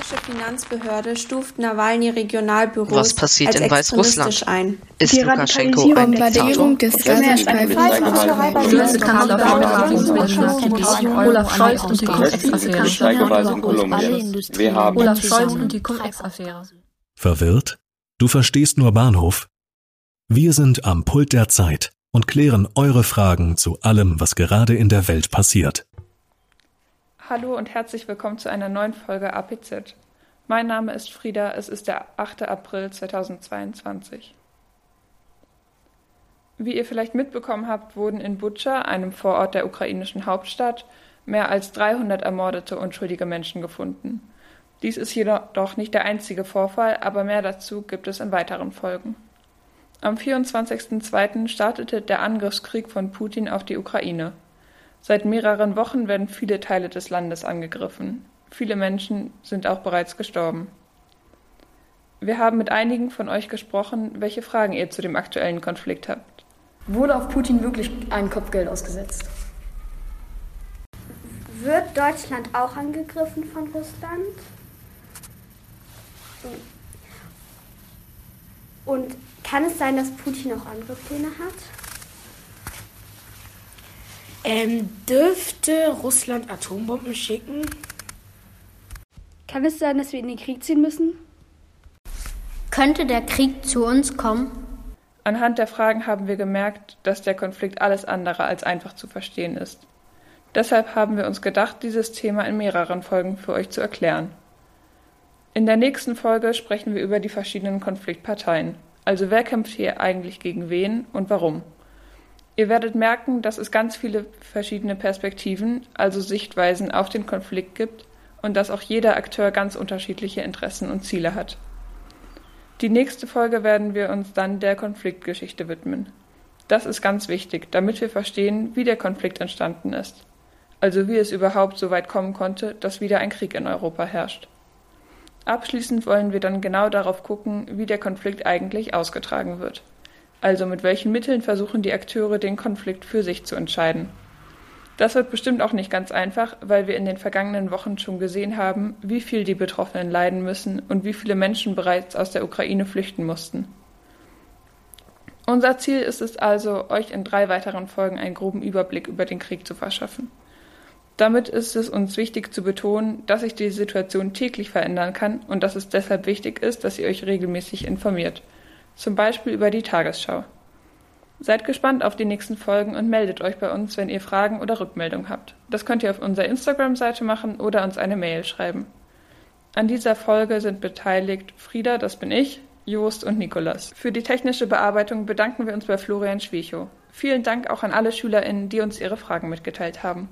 Finanzbehörde stuft Nawalny Regionalbüros Was passiert als in Weißrussland? ein. Ist Die Lukaschenko ein Bombardierung des. Olaf Scholz und die Cum-Ex-Affäre. Olaf Scholz und die Cum-Ex-Affäre. Verwirrt? Du verstehst nur Bahnhof? Wir sind am Pult der Zeit und klären eure Fragen zu allem, was gerade in der Welt passiert. Hallo und herzlich willkommen zu einer neuen Folge APZ. Mein Name ist Frieda, es ist der 8. April 2022. Wie ihr vielleicht mitbekommen habt, wurden in Butscha, einem Vorort der ukrainischen Hauptstadt, mehr als 300 ermordete unschuldige Menschen gefunden. Dies ist jedoch nicht der einzige Vorfall, aber mehr dazu gibt es in weiteren Folgen. Am 24.02. startete der Angriffskrieg von Putin auf die Ukraine. Seit mehreren Wochen werden viele Teile des Landes angegriffen. Viele Menschen sind auch bereits gestorben. Wir haben mit einigen von euch gesprochen, welche Fragen ihr zu dem aktuellen Konflikt habt. Wurde auf Putin wirklich ein Kopfgeld ausgesetzt? Wird Deutschland auch angegriffen von Russland? Und kann es sein, dass Putin auch andere Pläne hat? Ähm, dürfte Russland Atombomben schicken? Kann es sein, dass wir in den Krieg ziehen müssen? Könnte der Krieg zu uns kommen? Anhand der Fragen haben wir gemerkt, dass der Konflikt alles andere als einfach zu verstehen ist. Deshalb haben wir uns gedacht, dieses Thema in mehreren Folgen für euch zu erklären. In der nächsten Folge sprechen wir über die verschiedenen Konfliktparteien. Also wer kämpft hier eigentlich gegen wen und warum? Ihr werdet merken, dass es ganz viele verschiedene Perspektiven, also Sichtweisen auf den Konflikt gibt und dass auch jeder Akteur ganz unterschiedliche Interessen und Ziele hat. Die nächste Folge werden wir uns dann der Konfliktgeschichte widmen. Das ist ganz wichtig, damit wir verstehen, wie der Konflikt entstanden ist. Also wie es überhaupt so weit kommen konnte, dass wieder ein Krieg in Europa herrscht. Abschließend wollen wir dann genau darauf gucken, wie der Konflikt eigentlich ausgetragen wird. Also mit welchen Mitteln versuchen die Akteure den Konflikt für sich zu entscheiden. Das wird bestimmt auch nicht ganz einfach, weil wir in den vergangenen Wochen schon gesehen haben, wie viel die Betroffenen leiden müssen und wie viele Menschen bereits aus der Ukraine flüchten mussten. Unser Ziel ist es also, euch in drei weiteren Folgen einen groben Überblick über den Krieg zu verschaffen. Damit ist es uns wichtig zu betonen, dass sich die Situation täglich verändern kann und dass es deshalb wichtig ist, dass ihr euch regelmäßig informiert, zum Beispiel über die Tagesschau. Seid gespannt auf die nächsten Folgen und meldet euch bei uns, wenn ihr Fragen oder Rückmeldungen habt. Das könnt ihr auf unserer Instagram-Seite machen oder uns eine Mail schreiben. An dieser Folge sind beteiligt Frieda, das bin ich, Jost und Nikolas. Für die technische Bearbeitung bedanken wir uns bei Florian Schwiechow. Vielen Dank auch an alle SchülerInnen, die uns ihre Fragen mitgeteilt haben.